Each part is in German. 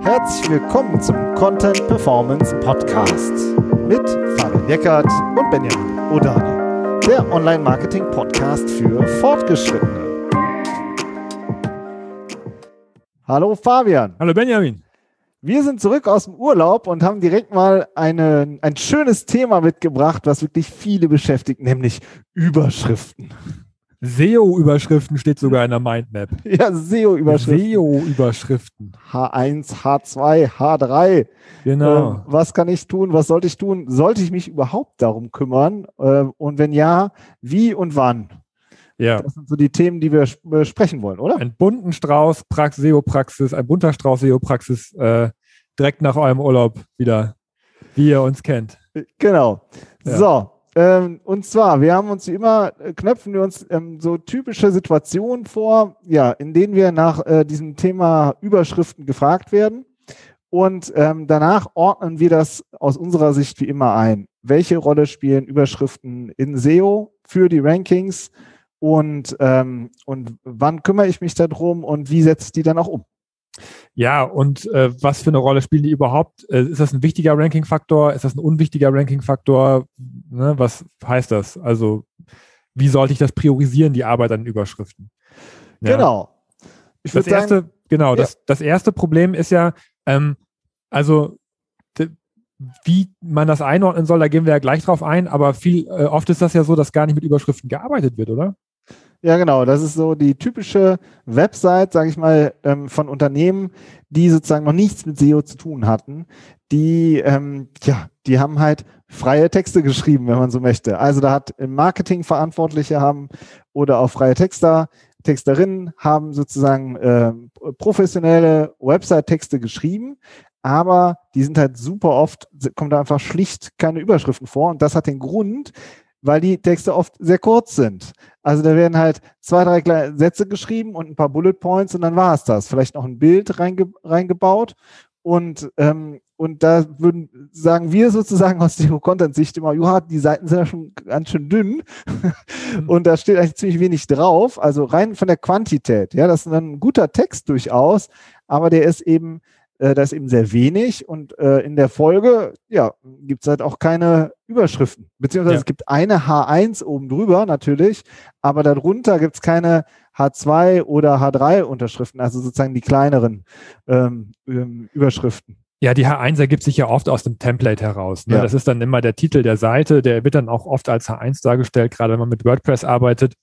Herzlich willkommen zum Content Performance Podcast mit Fabian Eckert und Benjamin Odani, der Online-Marketing-Podcast für Fortgeschrittene. Hallo Fabian. Hallo Benjamin. Wir sind zurück aus dem Urlaub und haben direkt mal eine, ein schönes Thema mitgebracht, was wirklich viele beschäftigt, nämlich Überschriften. SEO-Überschriften steht sogar in der Mindmap. Ja, SEO-Überschriften. SEO-Überschriften. H1, H2, H3. Genau. Ähm, was kann ich tun? Was sollte ich tun? Sollte ich mich überhaupt darum kümmern? Ähm, und wenn ja, wie und wann? Ja. Das sind so die Themen, die wir besprechen wollen, oder? Ein bunten Strauß Prax SEO-Praxis, ein bunter Strauß SEO-Praxis äh, direkt nach eurem Urlaub wieder, wie ihr uns kennt. Genau. Ja. So, ähm, und zwar, wir haben uns wie immer, äh, knöpfen wir uns ähm, so typische Situationen vor, ja, in denen wir nach äh, diesem Thema Überschriften gefragt werden. Und ähm, danach ordnen wir das aus unserer Sicht wie immer ein. Welche Rolle spielen Überschriften in SEO für die Rankings? Und, ähm, und wann kümmere ich mich darum und wie setze ich die dann auch um? Ja, und äh, was für eine Rolle spielen die überhaupt? Äh, ist das ein wichtiger Ranking-Faktor? Ist das ein unwichtiger Ranking-Faktor? Ne, was heißt das? Also, wie sollte ich das priorisieren, die Arbeit an Überschriften? Ja. Genau. Ich das erste, sagen, genau, ja. das, das erste Problem ist ja, ähm, also wie man das einordnen soll, da gehen wir ja gleich drauf ein, aber viel, äh, oft ist das ja so, dass gar nicht mit Überschriften gearbeitet wird, oder? Ja, genau. Das ist so die typische Website, sage ich mal, ähm, von Unternehmen, die sozusagen noch nichts mit SEO zu tun hatten. Die, ähm, ja, die haben halt freie Texte geschrieben, wenn man so möchte. Also da hat Marketing Verantwortliche haben oder auch freie Texter, Texterinnen haben sozusagen äh, professionelle Website-Texte geschrieben, aber die sind halt super oft, kommen da einfach schlicht keine Überschriften vor. Und das hat den Grund, weil die Texte oft sehr kurz sind. Also da werden halt zwei, drei Sätze geschrieben und ein paar Bullet Points und dann war es das. Vielleicht noch ein Bild reinge reingebaut. Und, ähm, und da würden, sagen wir sozusagen aus der Content-Sicht immer, Joha, die Seiten sind ja schon ganz schön dünn mhm. und da steht eigentlich ziemlich wenig drauf. Also rein von der Quantität, ja, das ist ein guter Text durchaus, aber der ist eben äh, da ist eben sehr wenig und äh, in der Folge, ja, gibt es halt auch keine Überschriften. Beziehungsweise ja. es gibt eine H1 oben drüber natürlich, aber darunter gibt es keine H2 oder H3 Unterschriften, also sozusagen die kleineren ähm, ähm, Überschriften. Ja, die H1 ergibt sich ja oft aus dem Template heraus. Ne? Ja. Das ist dann immer der Titel der Seite, der wird dann auch oft als H1 dargestellt, gerade wenn man mit WordPress arbeitet.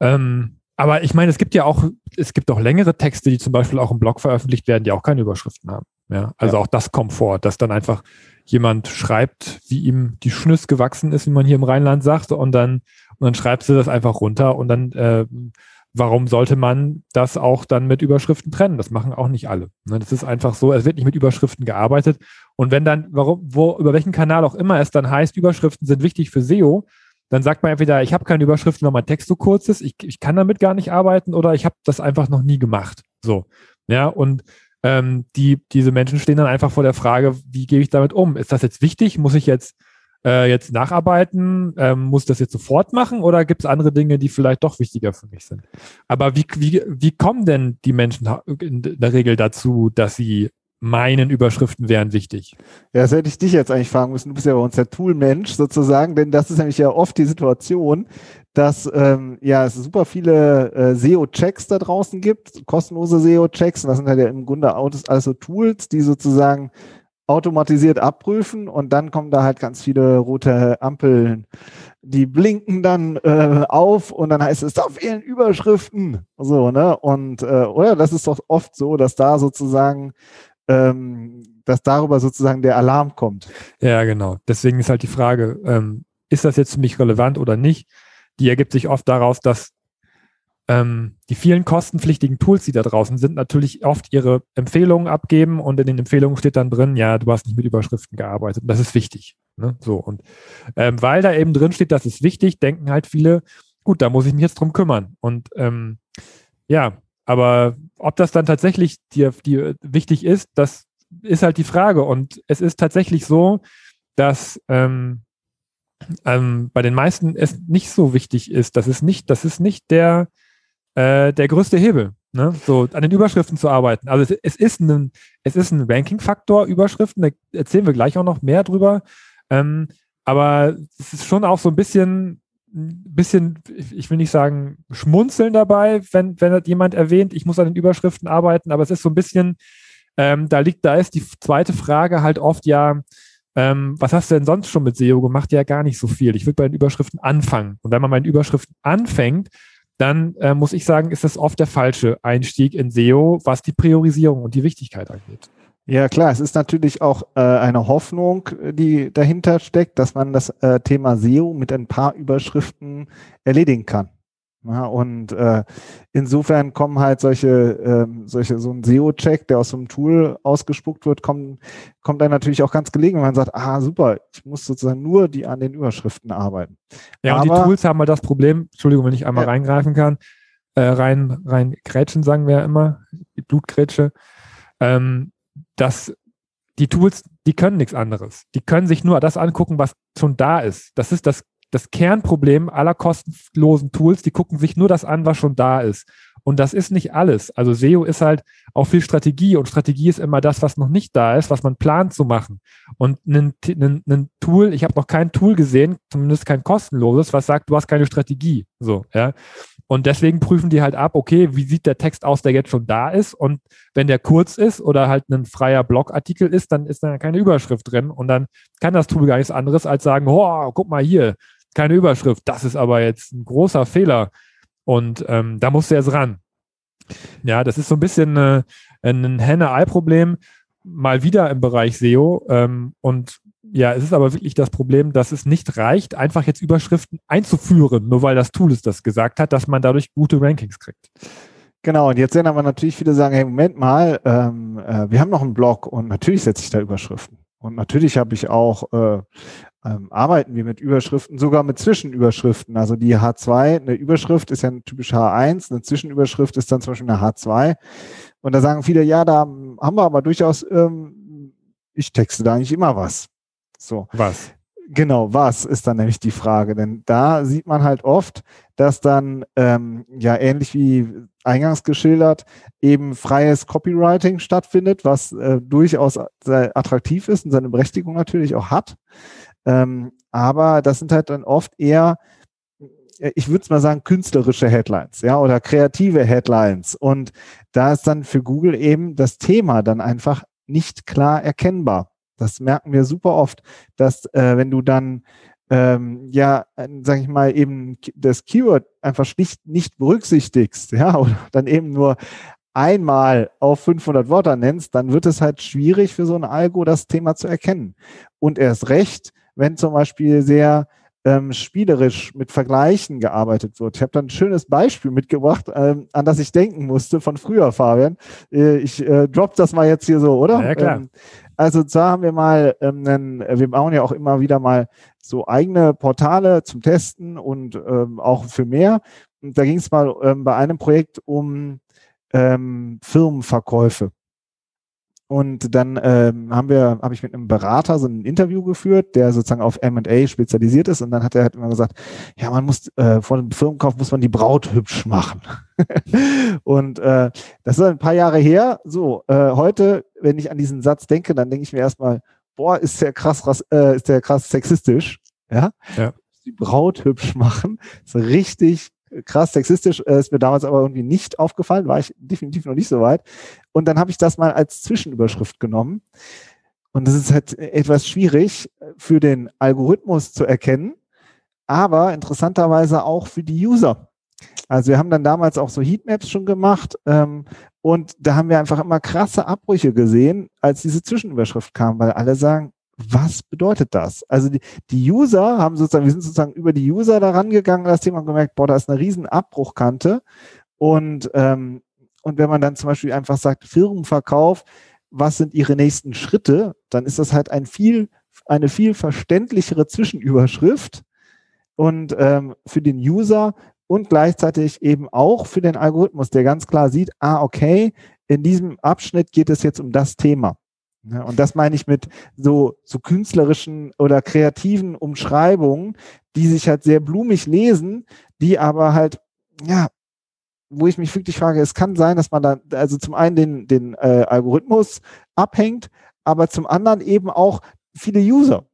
Ähm, aber ich meine, es gibt ja auch, es gibt auch längere Texte, die zum Beispiel auch im Blog veröffentlicht werden, die auch keine Überschriften haben. Ja, also ja. auch das kommt vor, dass dann einfach jemand schreibt, wie ihm die Schnüss gewachsen ist, wie man hier im Rheinland sagt, und dann, und dann schreibt sie das einfach runter und dann, äh, warum sollte man das auch dann mit Überschriften trennen? Das machen auch nicht alle. Ne? Das ist einfach so, es wird nicht mit Überschriften gearbeitet. Und wenn dann, warum, wo, über welchen Kanal auch immer es dann heißt, Überschriften sind wichtig für SEO, dann sagt man entweder, ich habe keine Überschriften, weil mein Text so kurz ist, ich, ich kann damit gar nicht arbeiten oder ich habe das einfach noch nie gemacht. So. Ja, und ähm, die, diese Menschen stehen dann einfach vor der Frage, wie gehe ich damit um? Ist das jetzt wichtig? Muss ich jetzt, äh, jetzt nacharbeiten? Ähm, muss ich das jetzt sofort machen oder gibt es andere Dinge, die vielleicht doch wichtiger für mich sind? Aber wie, wie, wie kommen denn die Menschen in der Regel dazu, dass sie meinen Überschriften wären wichtig. Ja, das hätte ich dich jetzt eigentlich fragen müssen. Du bist ja bei uns der Toolmensch sozusagen, denn das ist nämlich ja oft die Situation, dass ähm, ja es super viele äh, SEO-Checks da draußen gibt, kostenlose SEO-Checks. Das sind halt ja im Grunde alles so Tools, die sozusagen automatisiert abprüfen und dann kommen da halt ganz viele rote Ampeln, die blinken dann äh, auf und dann heißt es, da fehlen Überschriften. So, ne? Und äh, oder das ist doch oft so, dass da sozusagen ähm, dass darüber sozusagen der Alarm kommt. Ja, genau. Deswegen ist halt die Frage, ähm, ist das jetzt für mich relevant oder nicht? Die ergibt sich oft daraus, dass ähm, die vielen kostenpflichtigen Tools, die da draußen sind, natürlich oft ihre Empfehlungen abgeben und in den Empfehlungen steht dann drin, ja, du hast nicht mit Überschriften gearbeitet. Und das ist wichtig. Ne? So und ähm, weil da eben drin steht, das ist wichtig, denken halt viele, gut, da muss ich mich jetzt drum kümmern. Und ähm, ja, aber ob das dann tatsächlich dir, dir wichtig ist, das ist halt die Frage. Und es ist tatsächlich so, dass ähm, ähm, bei den meisten es nicht so wichtig ist. Das ist nicht, das ist nicht der, äh, der größte Hebel, ne? so an den Überschriften zu arbeiten. Also es, es ist ein, ein Ranking-Faktor, Überschriften, da erzählen wir gleich auch noch mehr drüber. Ähm, aber es ist schon auch so ein bisschen, ein bisschen, ich will nicht sagen, schmunzeln dabei, wenn, wenn jemand erwähnt, ich muss an den Überschriften arbeiten, aber es ist so ein bisschen, ähm, da liegt, da ist die zweite Frage halt oft ja, ähm, was hast du denn sonst schon mit SEO gemacht? Ja, gar nicht so viel. Ich würde bei den Überschriften anfangen. Und wenn man bei den Überschriften anfängt, dann äh, muss ich sagen, ist das oft der falsche Einstieg in SEO, was die Priorisierung und die Wichtigkeit angeht. Ja, klar, es ist natürlich auch äh, eine Hoffnung, die dahinter steckt, dass man das äh, Thema SEO mit ein paar Überschriften erledigen kann. Ja, und äh, insofern kommen halt solche, ähm, solche, so ein SEO-Check, der aus so einem Tool ausgespuckt wird, kommt, kommt dann natürlich auch ganz gelegen, wenn man sagt, ah, super, ich muss sozusagen nur die an den Überschriften arbeiten. Ja, Aber, und die Tools haben mal das Problem, Entschuldigung, wenn ich einmal ja. reingreifen kann, äh, rein, rein Grätschen sagen wir ja immer, die Blutgrätsche, ähm, dass die Tools, die können nichts anderes. Die können sich nur das angucken, was schon da ist. Das ist das das Kernproblem aller kostenlosen Tools, die gucken sich nur das an, was schon da ist. Und das ist nicht alles. Also SEO ist halt auch viel Strategie und Strategie ist immer das, was noch nicht da ist, was man plant zu machen. Und ein, ein, ein Tool, ich habe noch kein Tool gesehen, zumindest kein kostenloses, was sagt, du hast keine Strategie. So, ja. Und deswegen prüfen die halt ab, okay, wie sieht der Text aus, der jetzt schon da ist? Und wenn der kurz ist oder halt ein freier Blogartikel ist, dann ist da keine Überschrift drin. Und dann kann das Tool gar nichts anderes als sagen, oh, guck mal hier, keine Überschrift. Das ist aber jetzt ein großer Fehler. Und ähm, da musst du jetzt ran. Ja, das ist so ein bisschen äh, ein Henne-Ei-Problem, mal wieder im Bereich SEO. Ähm, und ja, es ist aber wirklich das Problem, dass es nicht reicht, einfach jetzt Überschriften einzuführen, nur weil das Tool es das gesagt hat, dass man dadurch gute Rankings kriegt. Genau, und jetzt sehen aber natürlich viele sagen, hey, Moment mal, ähm, äh, wir haben noch einen Blog und natürlich setze ich da Überschriften. Und natürlich habe ich auch äh, ähm, arbeiten wir mit Überschriften, sogar mit Zwischenüberschriften. Also die H2, eine Überschrift ist ja ein typisch H1, eine Zwischenüberschrift ist dann zum Beispiel eine H2. Und da sagen viele, ja, da haben wir aber durchaus, ähm, ich texte da eigentlich immer was. So. Was? Genau, was ist dann nämlich die Frage? Denn da sieht man halt oft, dass dann ähm, ja ähnlich wie eingangs geschildert eben freies Copywriting stattfindet, was äh, durchaus sehr attraktiv ist und seine Berechtigung natürlich auch hat. Ähm, aber das sind halt dann oft eher, äh, ich würde es mal sagen, künstlerische Headlines, ja, oder kreative Headlines. Und da ist dann für Google eben das Thema dann einfach nicht klar erkennbar. Das merken wir super oft, dass äh, wenn du dann ähm, ja, sage ich mal, eben das Keyword einfach schlicht nicht berücksichtigst, ja, oder dann eben nur einmal auf 500 Wörter nennst, dann wird es halt schwierig für so ein Algo, das Thema zu erkennen. Und erst recht, wenn zum Beispiel sehr ähm, spielerisch mit Vergleichen gearbeitet wird. Ich habe da ein schönes Beispiel mitgebracht, ähm, an das ich denken musste von früher, Fabian. Äh, ich äh, drop das mal jetzt hier so, oder? Ja, klar. Ähm, also da haben wir mal, ähm, einen, wir bauen ja auch immer wieder mal so eigene Portale zum Testen und ähm, auch für mehr. Und da ging es mal ähm, bei einem Projekt um ähm, Firmenverkäufe. Und dann ähm, haben wir, habe ich mit einem Berater so ein Interview geführt, der sozusagen auf M&A spezialisiert ist. Und dann hat er halt immer gesagt, ja, man muss äh, vor dem Firmenkauf muss man die Braut hübsch machen. und äh, das ist ein paar Jahre her. So äh, heute, wenn ich an diesen Satz denke, dann denke ich mir erstmal, boah, ist der krass, äh, ist der krass sexistisch. Ja. ja. Die Braut hübsch machen, ist richtig krass sexistisch, äh, ist mir damals aber irgendwie nicht aufgefallen, war ich definitiv noch nicht so weit. Und dann habe ich das mal als Zwischenüberschrift genommen. Und das ist halt etwas schwierig für den Algorithmus zu erkennen, aber interessanterweise auch für die User. Also wir haben dann damals auch so Heatmaps schon gemacht ähm, und da haben wir einfach immer krasse Abbrüche gesehen, als diese Zwischenüberschrift kam, weil alle sagen, was bedeutet das? Also die, die User haben sozusagen, wir sind sozusagen über die User daran gegangen, das Thema gemerkt, boah, da ist eine riesen Abbruchkante. Und, ähm, und wenn man dann zum Beispiel einfach sagt, Firmenverkauf, was sind ihre nächsten Schritte, dann ist das halt ein viel, eine viel verständlichere Zwischenüberschrift und ähm, für den User und gleichzeitig eben auch für den Algorithmus, der ganz klar sieht, ah, okay, in diesem Abschnitt geht es jetzt um das Thema. Ja, und das meine ich mit so, so künstlerischen oder kreativen Umschreibungen, die sich halt sehr blumig lesen, die aber halt, ja, wo ich mich wirklich frage, es kann sein, dass man da also zum einen den, den äh, Algorithmus abhängt, aber zum anderen eben auch viele User.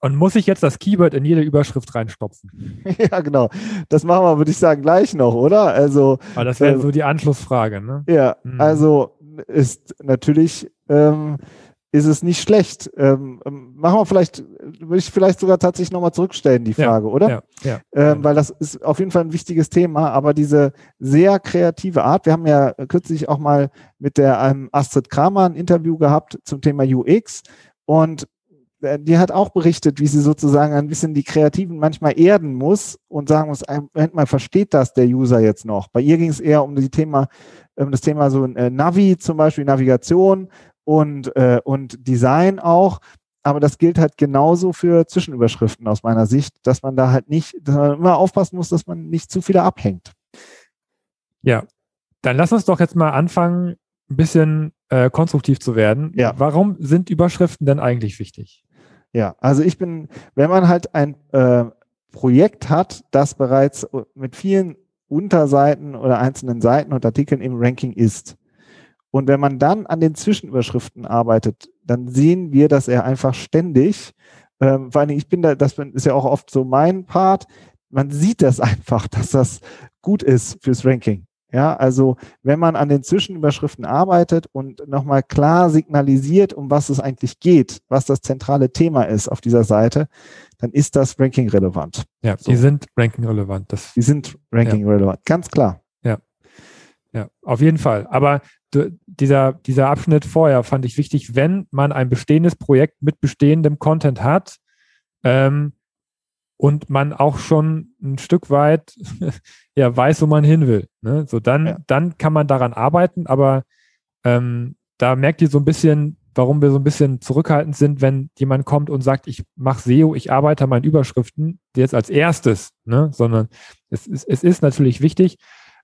Und muss ich jetzt das Keyword in jede Überschrift reinstopfen? ja, genau. Das machen wir, würde ich sagen, gleich noch, oder? Also. Aber das wäre äh, so die Anschlussfrage, ne? Ja, mhm. also ist natürlich ähm, ist es nicht schlecht. Ähm, ähm, machen wir vielleicht, würde ich vielleicht sogar tatsächlich nochmal zurückstellen, die Frage, ja, oder? Ja, ja, ähm, weil das ist auf jeden Fall ein wichtiges Thema, aber diese sehr kreative Art, wir haben ja kürzlich auch mal mit der ähm, Astrid Kramer ein Interview gehabt zum Thema UX und äh, die hat auch berichtet, wie sie sozusagen ein bisschen die Kreativen manchmal erden muss und sagen muss, man versteht das der User jetzt noch. Bei ihr ging es eher um die Thema, um das Thema so äh, Navi zum Beispiel, Navigation, und, äh, und Design auch. Aber das gilt halt genauso für Zwischenüberschriften aus meiner Sicht, dass man da halt nicht, dass man immer aufpassen muss, dass man nicht zu viele abhängt. Ja, dann lass uns doch jetzt mal anfangen, ein bisschen äh, konstruktiv zu werden. Ja. Warum sind Überschriften denn eigentlich wichtig? Ja, also ich bin, wenn man halt ein äh, Projekt hat, das bereits mit vielen Unterseiten oder einzelnen Seiten und Artikeln im Ranking ist, und wenn man dann an den Zwischenüberschriften arbeitet, dann sehen wir, dass er einfach ständig, ähm, vor allem ich bin da, das ist ja auch oft so mein Part, man sieht das einfach, dass das gut ist fürs Ranking. Ja, also wenn man an den Zwischenüberschriften arbeitet und nochmal klar signalisiert, um was es eigentlich geht, was das zentrale Thema ist auf dieser Seite, dann ist das Ranking relevant. Ja, so. die sind Ranking relevant. Das, die sind Ranking ja. relevant, ganz klar. Ja, auf jeden Fall. Aber dieser, dieser Abschnitt vorher fand ich wichtig, wenn man ein bestehendes Projekt mit bestehendem Content hat ähm, und man auch schon ein Stück weit ja, weiß, wo man hin will. Ne? So dann, ja. dann kann man daran arbeiten, aber ähm, da merkt ihr so ein bisschen, warum wir so ein bisschen zurückhaltend sind, wenn jemand kommt und sagt, ich mache SEO, ich arbeite an meinen Überschriften, jetzt als erstes, ne? sondern es ist, es ist natürlich wichtig,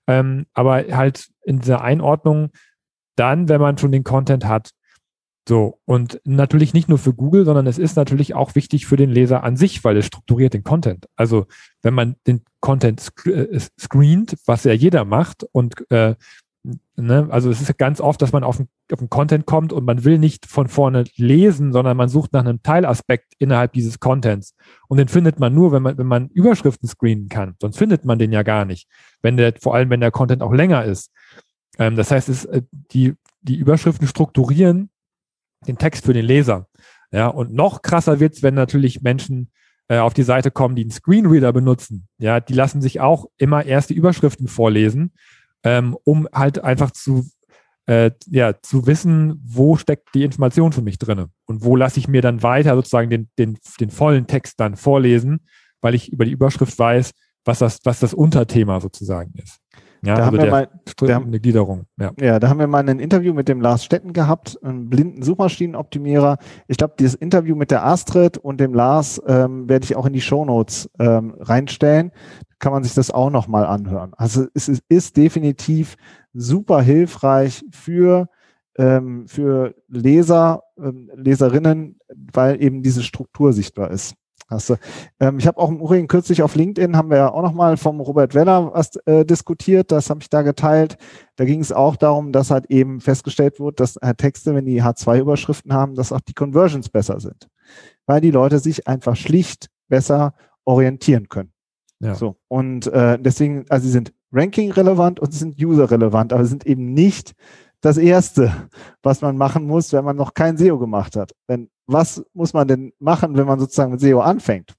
ähm, aber halt in dieser Einordnung dann, wenn man schon den Content hat. So, und natürlich nicht nur für Google, sondern es ist natürlich auch wichtig für den Leser an sich, weil es strukturiert den Content. Also wenn man den Content sc äh, screent, was ja jeder macht, und äh, ne, also es ist ganz oft, dass man auf auf den Content kommt und man will nicht von vorne lesen, sondern man sucht nach einem Teilaspekt innerhalb dieses Contents. Und den findet man nur, wenn man, wenn man Überschriften screenen kann. Sonst findet man den ja gar nicht. Wenn der, vor allem wenn der Content auch länger ist. Ähm, das heißt, es, äh, die, die Überschriften strukturieren den Text für den Leser. Ja, und noch krasser wird's, wenn natürlich Menschen äh, auf die Seite kommen, die einen Screenreader benutzen. Ja, die lassen sich auch immer erst die Überschriften vorlesen, ähm, um halt einfach zu, äh, ja, zu wissen, wo steckt die Information für mich drinne und wo lasse ich mir dann weiter sozusagen den, den, den vollen Text dann vorlesen, weil ich über die Überschrift weiß, was das, was das Unterthema sozusagen ist. Ja, da also haben wir mal da, eine Gliederung. Ja. ja, da haben wir mal ein Interview mit dem Lars Stetten gehabt, einem blinden Suchmaschinenoptimierer. Ich glaube, dieses Interview mit der Astrid und dem Lars ähm, werde ich auch in die Shownotes ähm, reinstellen. Kann man sich das auch nochmal anhören. Also es ist, ist definitiv super hilfreich für ähm, für Leser, ähm, Leserinnen, weil eben diese Struktur sichtbar ist. Hast du. Ähm, ich habe auch im Übrigen kürzlich auf LinkedIn haben wir ja auch nochmal vom Robert Weller was äh, diskutiert. Das habe ich da geteilt. Da ging es auch darum, dass halt eben festgestellt wird, dass äh, Texte, wenn die H2-Überschriften haben, dass auch die Conversions besser sind. Weil die Leute sich einfach schlicht besser orientieren können. Ja. So. Und äh, deswegen, also sie sind Ranking-relevant und sie sind User-relevant, aber sie sind eben nicht das Erste, was man machen muss, wenn man noch kein SEO gemacht hat. Denn was muss man denn machen, wenn man sozusagen mit SEO anfängt?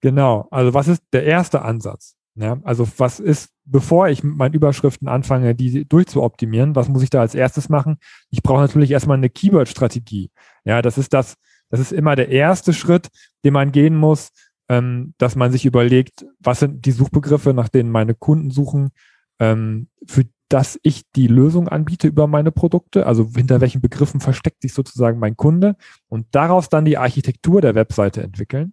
Genau, also was ist der erste Ansatz? Ja, also was ist, bevor ich mit meinen Überschriften anfange, die durchzuoptimieren, was muss ich da als erstes machen? Ich brauche natürlich erstmal eine Keyword-Strategie. Ja, das ist das, das ist immer der erste Schritt, den man gehen muss, ähm, dass man sich überlegt, was sind die Suchbegriffe, nach denen meine Kunden suchen, ähm, für dass ich die Lösung anbiete über meine Produkte, also hinter welchen Begriffen versteckt sich sozusagen mein Kunde und daraus dann die Architektur der Webseite entwickeln.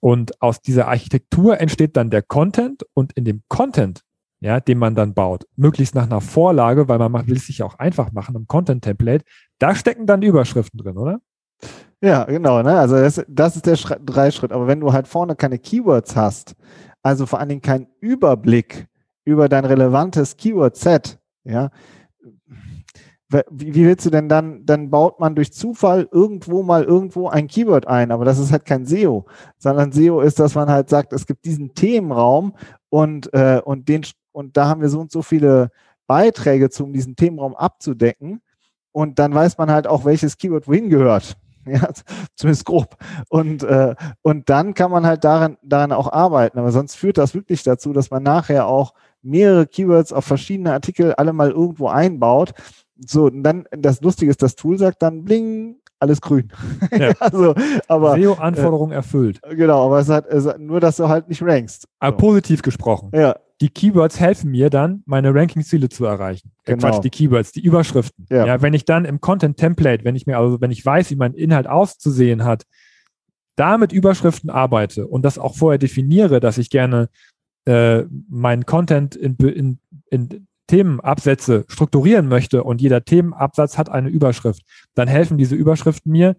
Und aus dieser Architektur entsteht dann der Content und in dem Content, ja, den man dann baut, möglichst nach einer Vorlage, weil man will es sich auch einfach machen, im Content-Template, da stecken dann die Überschriften drin, oder? Ja, genau. Ne? Also das, das ist der Schritt, drei Schritt. Aber wenn du halt vorne keine Keywords hast, also vor allen Dingen keinen Überblick über dein relevantes Keyword-Set, ja, wie, wie willst du denn dann, dann baut man durch Zufall irgendwo mal irgendwo ein Keyword ein, aber das ist halt kein SEO, sondern SEO ist, dass man halt sagt, es gibt diesen Themenraum und, äh, und den, und da haben wir so und so viele Beiträge zu, um diesen Themenraum abzudecken. Und dann weiß man halt auch, welches Keyword wohin gehört. Ja, zumindest grob. Und, äh, und dann kann man halt daran, daran auch arbeiten. Aber sonst führt das wirklich dazu, dass man nachher auch mehrere Keywords auf verschiedene Artikel alle mal irgendwo einbaut so, und dann, das Lustige ist, das Tool sagt dann, bling, alles grün. Ja. also, aber SEO-Anforderungen äh, erfüllt. Genau, aber es hat, es hat, nur, dass du halt nicht rankst. Aber so. positiv gesprochen. Ja. Die Keywords helfen mir dann, meine Ranking-Ziele zu erreichen. Äh, genau. Quatsch, die Keywords, die Überschriften. Ja. ja. wenn ich dann im Content-Template, wenn ich mir, also wenn ich weiß, wie mein Inhalt auszusehen hat, da mit Überschriften arbeite und das auch vorher definiere, dass ich gerne äh, meinen Content in, in, in Themenabsätze strukturieren möchte und jeder Themenabsatz hat eine Überschrift, dann helfen diese Überschriften mir,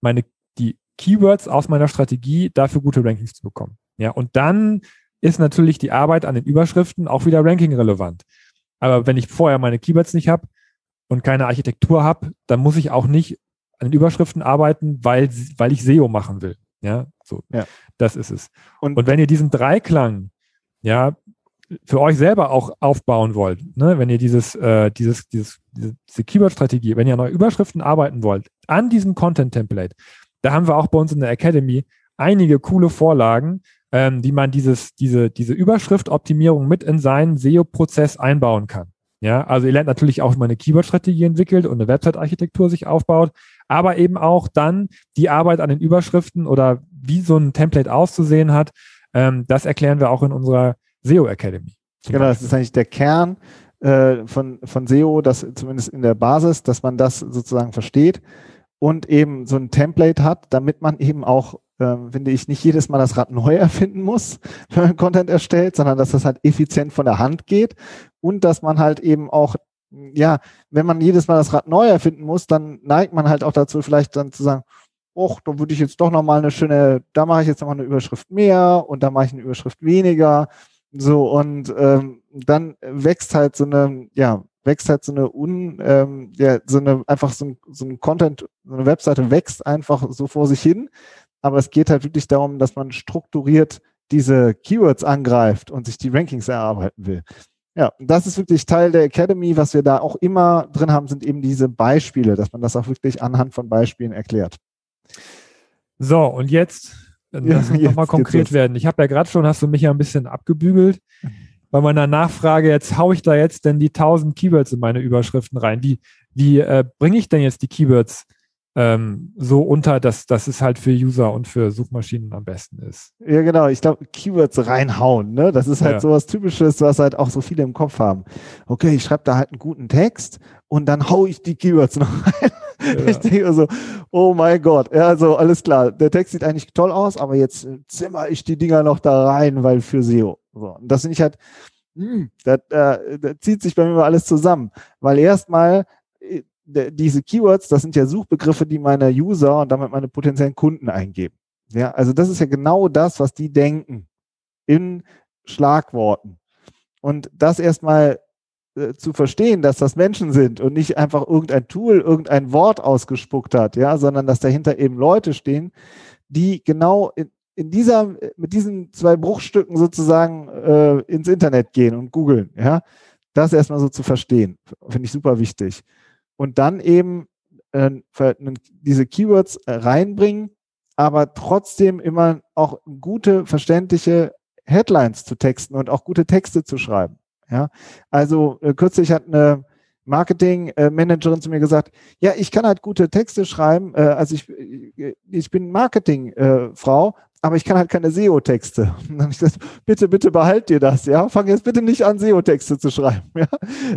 meine, die Keywords aus meiner Strategie dafür gute Rankings zu bekommen. Ja, und dann ist natürlich die Arbeit an den Überschriften auch wieder ranking relevant. Aber wenn ich vorher meine Keywords nicht habe und keine Architektur habe, dann muss ich auch nicht an den Überschriften arbeiten, weil, weil ich SEO machen will. Ja, so. Ja. Das ist es. Und, und wenn ihr diesen Dreiklang, ja, für euch selber auch aufbauen wollt, ne, wenn ihr dieses, äh, dieses, dieses, diese Keyword-Strategie, wenn ihr an euren Überschriften arbeiten wollt, an diesem Content-Template, da haben wir auch bei uns in der Academy einige coole Vorlagen, ähm, wie man dieses, diese, diese Überschrift-Optimierung mit in seinen SEO-Prozess einbauen kann. Ja, also ihr lernt natürlich auch, wie man eine Keyword-Strategie entwickelt und eine Website-Architektur sich aufbaut, aber eben auch dann die Arbeit an den Überschriften oder wie so ein Template auszusehen hat. Ähm, das erklären wir auch in unserer SEO Academy. Genau, das ist eigentlich der Kern äh, von, von SEO, das zumindest in der Basis, dass man das sozusagen versteht und eben so ein Template hat, damit man eben auch, finde ich, nicht jedes Mal das Rad neu erfinden muss, wenn man Content erstellt, sondern dass das halt effizient von der Hand geht und dass man halt eben auch ja, wenn man jedes Mal das Rad neu erfinden muss, dann neigt man halt auch dazu, vielleicht dann zu sagen, och, da würde ich jetzt doch nochmal eine schöne, da mache ich jetzt nochmal eine Überschrift mehr und da mache ich eine Überschrift weniger so, und ähm, dann wächst halt so eine, ja, wächst halt so eine un, ähm, ja, so eine, einfach so ein, so ein Content, so eine Webseite wächst einfach so vor sich hin. Aber es geht halt wirklich darum, dass man strukturiert diese Keywords angreift und sich die Rankings erarbeiten will. Ja, das ist wirklich Teil der Academy. Was wir da auch immer drin haben, sind eben diese Beispiele, dass man das auch wirklich anhand von Beispielen erklärt. So, und jetzt Lass uns nochmal konkret werden. Ich habe ja gerade schon, hast du mich ja ein bisschen abgebügelt. Bei meiner Nachfrage, jetzt haue ich da jetzt denn die 1000 Keywords in meine Überschriften rein. Wie, wie äh, bringe ich denn jetzt die Keywords ähm, so unter, dass, dass es halt für User und für Suchmaschinen am besten ist? Ja, genau. Ich glaube, Keywords reinhauen, ne? Das ist halt ja. so was Typisches, was halt auch so viele im Kopf haben. Okay, ich schreibe da halt einen guten Text und dann haue ich die Keywords noch rein. Ja. Ich denke so, oh mein Gott, ja, also alles klar. Der Text sieht eigentlich toll aus, aber jetzt zimmer ich die Dinger noch da rein, weil für SEO. So. Und das finde ich halt, hm, das, äh, das zieht sich bei mir mal alles zusammen. Weil erstmal äh, diese Keywords, das sind ja Suchbegriffe, die meine User und damit meine potenziellen Kunden eingeben. Ja, also das ist ja genau das, was die denken in Schlagworten. Und das erstmal äh, zu verstehen, dass das Menschen sind und nicht einfach irgendein Tool, irgendein Wort ausgespuckt hat, ja, sondern dass dahinter eben Leute stehen, die genau in, in dieser, mit diesen zwei Bruchstücken sozusagen äh, ins Internet gehen und googeln, ja. Das erstmal so zu verstehen, finde ich super wichtig. Und dann eben äh, diese Keywords äh, reinbringen, aber trotzdem immer auch gute, verständliche Headlines zu texten und auch gute Texte zu schreiben. Ja, also äh, kürzlich hat eine Marketing-Managerin zu mir gesagt, ja, ich kann halt gute Texte schreiben, äh, also ich, äh, ich bin Marketing-Frau, äh, aber ich kann halt keine SEO-Texte. Und dann habe ich gesagt, bitte, bitte behalt dir das, ja. Fang jetzt bitte nicht an, SEO-Texte zu schreiben. Ja?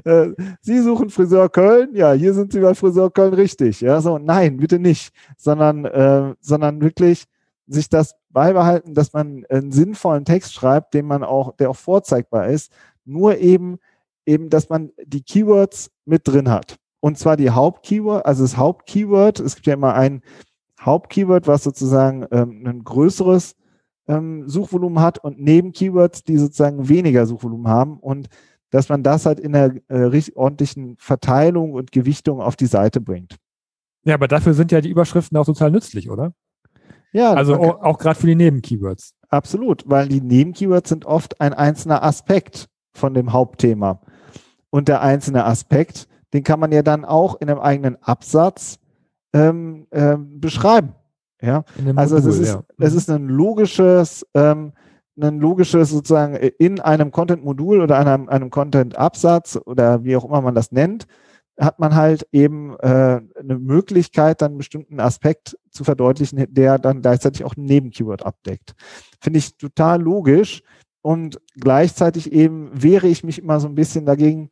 Äh, Sie suchen Friseur Köln, ja, hier sind Sie bei Friseur Köln richtig. Ja, so, nein, bitte nicht, sondern, äh, sondern wirklich sich das beibehalten, dass man einen sinnvollen Text schreibt, den man auch, der auch vorzeigbar ist, nur eben, eben, dass man die Keywords mit drin hat. Und zwar die Hauptkeyword, also das Hauptkeyword, es gibt ja immer ein Hauptkeyword, was sozusagen ähm, ein größeres ähm, Suchvolumen hat und Nebenkeywords, die sozusagen weniger Suchvolumen haben und dass man das halt in der äh, ordentlichen Verteilung und Gewichtung auf die Seite bringt. Ja, aber dafür sind ja die Überschriften auch total nützlich, oder? Ja. Also auch, auch gerade für die Nebenkeywords. Absolut, weil die Nebenkeywords sind oft ein einzelner Aspekt von dem Hauptthema. Und der einzelne Aspekt, den kann man ja dann auch in einem eigenen Absatz ähm, ähm, beschreiben. Ja, also Modul, es ist, ja. es ist ein logisches, ähm, ein logisches sozusagen in einem Content-Modul oder einem, einem Content-Absatz oder wie auch immer man das nennt, hat man halt eben äh, eine Möglichkeit, dann einen bestimmten Aspekt zu verdeutlichen, der dann gleichzeitig auch ein Nebenkeyword abdeckt. Finde ich total logisch und gleichzeitig eben wehre ich mich immer so ein bisschen dagegen,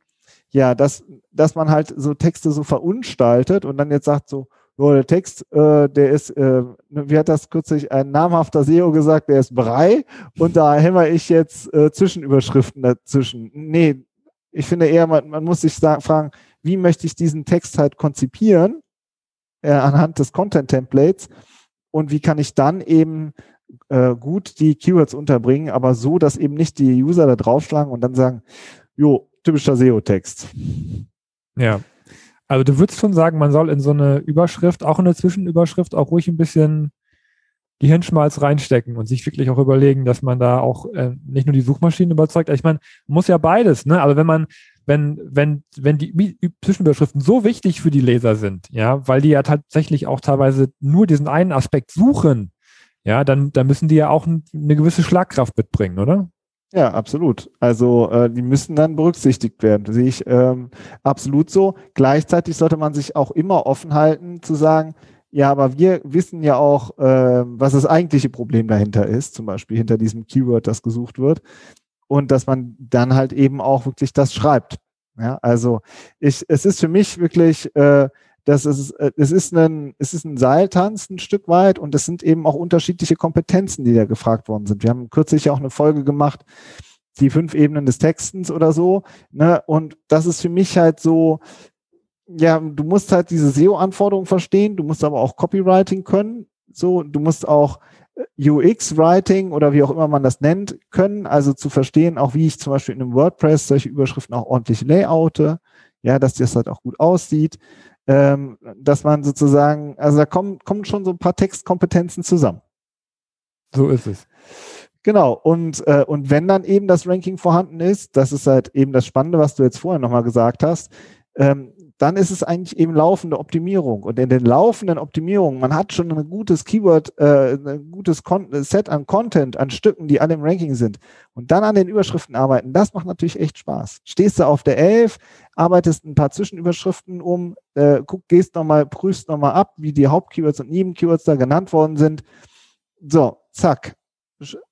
ja, dass, dass man halt so Texte so verunstaltet und dann jetzt sagt so, ja, der Text, äh, der ist, äh, wie hat das kürzlich ein namhafter SEO gesagt, der ist Brei und da hämmer ich jetzt äh, Zwischenüberschriften dazwischen. Nee, ich finde eher, man, man muss sich fragen, wie möchte ich diesen Text halt konzipieren äh, anhand des Content-Templates und wie kann ich dann eben äh, gut die Keywords unterbringen, aber so, dass eben nicht die User da draufschlagen und dann sagen, jo, typischer SEO-Text. Ja, also du würdest schon sagen, man soll in so eine Überschrift, auch in eine Zwischenüberschrift, auch ruhig ein bisschen Gehirnschmalz reinstecken und sich wirklich auch überlegen, dass man da auch äh, nicht nur die Suchmaschinen überzeugt. Ich meine, muss ja beides, ne? Also wenn man, wenn, wenn, wenn die Zwischenüberschriften so wichtig für die Leser sind, ja, weil die ja tatsächlich auch teilweise nur diesen einen Aspekt suchen, ja, dann, dann müssen die ja auch eine gewisse Schlagkraft mitbringen, oder? Ja, absolut. Also äh, die müssen dann berücksichtigt werden. Sehe ich ähm, absolut so. Gleichzeitig sollte man sich auch immer offen halten zu sagen, ja, aber wir wissen ja auch, äh, was das eigentliche Problem dahinter ist, zum Beispiel hinter diesem Keyword, das gesucht wird. Und dass man dann halt eben auch wirklich das schreibt. Ja, also ich, es ist für mich wirklich äh, das ist, äh, es ist ein, es ist ein Seiltanz ein Stück weit und es sind eben auch unterschiedliche Kompetenzen, die da gefragt worden sind. Wir haben kürzlich auch eine Folge gemacht, die fünf Ebenen des Textens oder so, ne, und das ist für mich halt so, ja, du musst halt diese SEO-Anforderungen verstehen, du musst aber auch Copywriting können, so, du musst auch äh, UX-Writing oder wie auch immer man das nennt, können, also zu verstehen, auch wie ich zum Beispiel in einem WordPress solche Überschriften auch ordentlich layoute, ja, dass das halt auch gut aussieht ähm, dass man sozusagen, also da kommen, kommen schon so ein paar Textkompetenzen zusammen. So ist es. Genau, und, äh, und wenn dann eben das Ranking vorhanden ist, das ist halt eben das Spannende, was du jetzt vorher nochmal gesagt hast, ähm, dann ist es eigentlich eben laufende Optimierung. Und in den laufenden Optimierungen, man hat schon ein gutes Keyword, äh, ein gutes Con Set an Content, an Stücken, die alle im Ranking sind. Und dann an den Überschriften arbeiten, das macht natürlich echt Spaß. Stehst du auf der 11, arbeitest ein paar Zwischenüberschriften um, äh, guck, gehst nochmal, prüfst nochmal ab, wie die Hauptkeywords und Nebenkeywords da genannt worden sind. So, zack,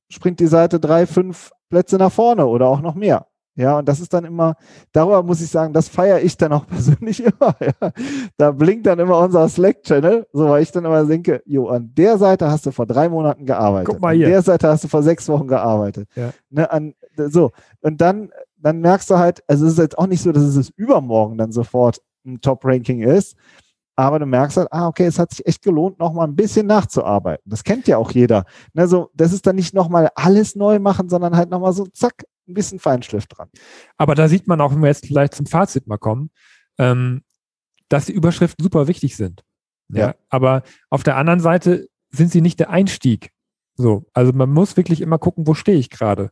springt die Seite drei, fünf Plätze nach vorne oder auch noch mehr. Ja, und das ist dann immer, darüber muss ich sagen, das feiere ich dann auch persönlich immer. Ja. Da blinkt dann immer unser Slack-Channel, so weil ich dann immer denke, jo, an der Seite hast du vor drei Monaten gearbeitet. Guck mal hier. An der Seite hast du vor sechs Wochen gearbeitet. Ja. Ne, an, so, und dann, dann merkst du halt, also es ist jetzt auch nicht so, dass es übermorgen dann sofort ein Top-Ranking ist, aber du merkst halt, ah, okay, es hat sich echt gelohnt, nochmal ein bisschen nachzuarbeiten. Das kennt ja auch jeder. Ne, so, das ist dann nicht nochmal alles neu machen, sondern halt nochmal so, zack, ein bisschen Feinschliff dran. Aber da sieht man auch, wenn wir jetzt vielleicht zum Fazit mal kommen, ähm, dass die Überschriften super wichtig sind. Ja. ja. Aber auf der anderen Seite sind sie nicht der Einstieg. So, also man muss wirklich immer gucken, wo stehe ich gerade.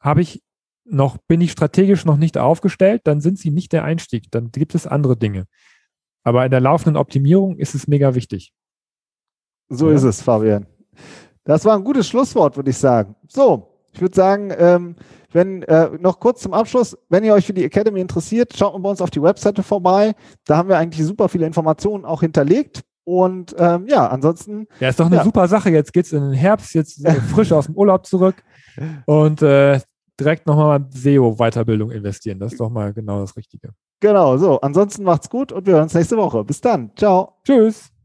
Habe ich noch, bin ich strategisch noch nicht aufgestellt, dann sind sie nicht der Einstieg. Dann gibt es andere Dinge. Aber in der laufenden Optimierung ist es mega wichtig. So ja. ist es, Fabian. Das war ein gutes Schlusswort, würde ich sagen. So, ich würde sagen, ähm, wenn äh, noch kurz zum Abschluss, wenn ihr euch für die Academy interessiert, schaut mal bei uns auf die Webseite vorbei. Da haben wir eigentlich super viele Informationen auch hinterlegt. Und ähm, ja, ansonsten. Ja, ist doch eine ja. super Sache. Jetzt geht's in den Herbst, jetzt frisch aus dem Urlaub zurück und äh, direkt nochmal SEO-Weiterbildung investieren. Das ist doch mal genau das Richtige. Genau, so. Ansonsten macht's gut und wir hören uns nächste Woche. Bis dann. Ciao. Tschüss.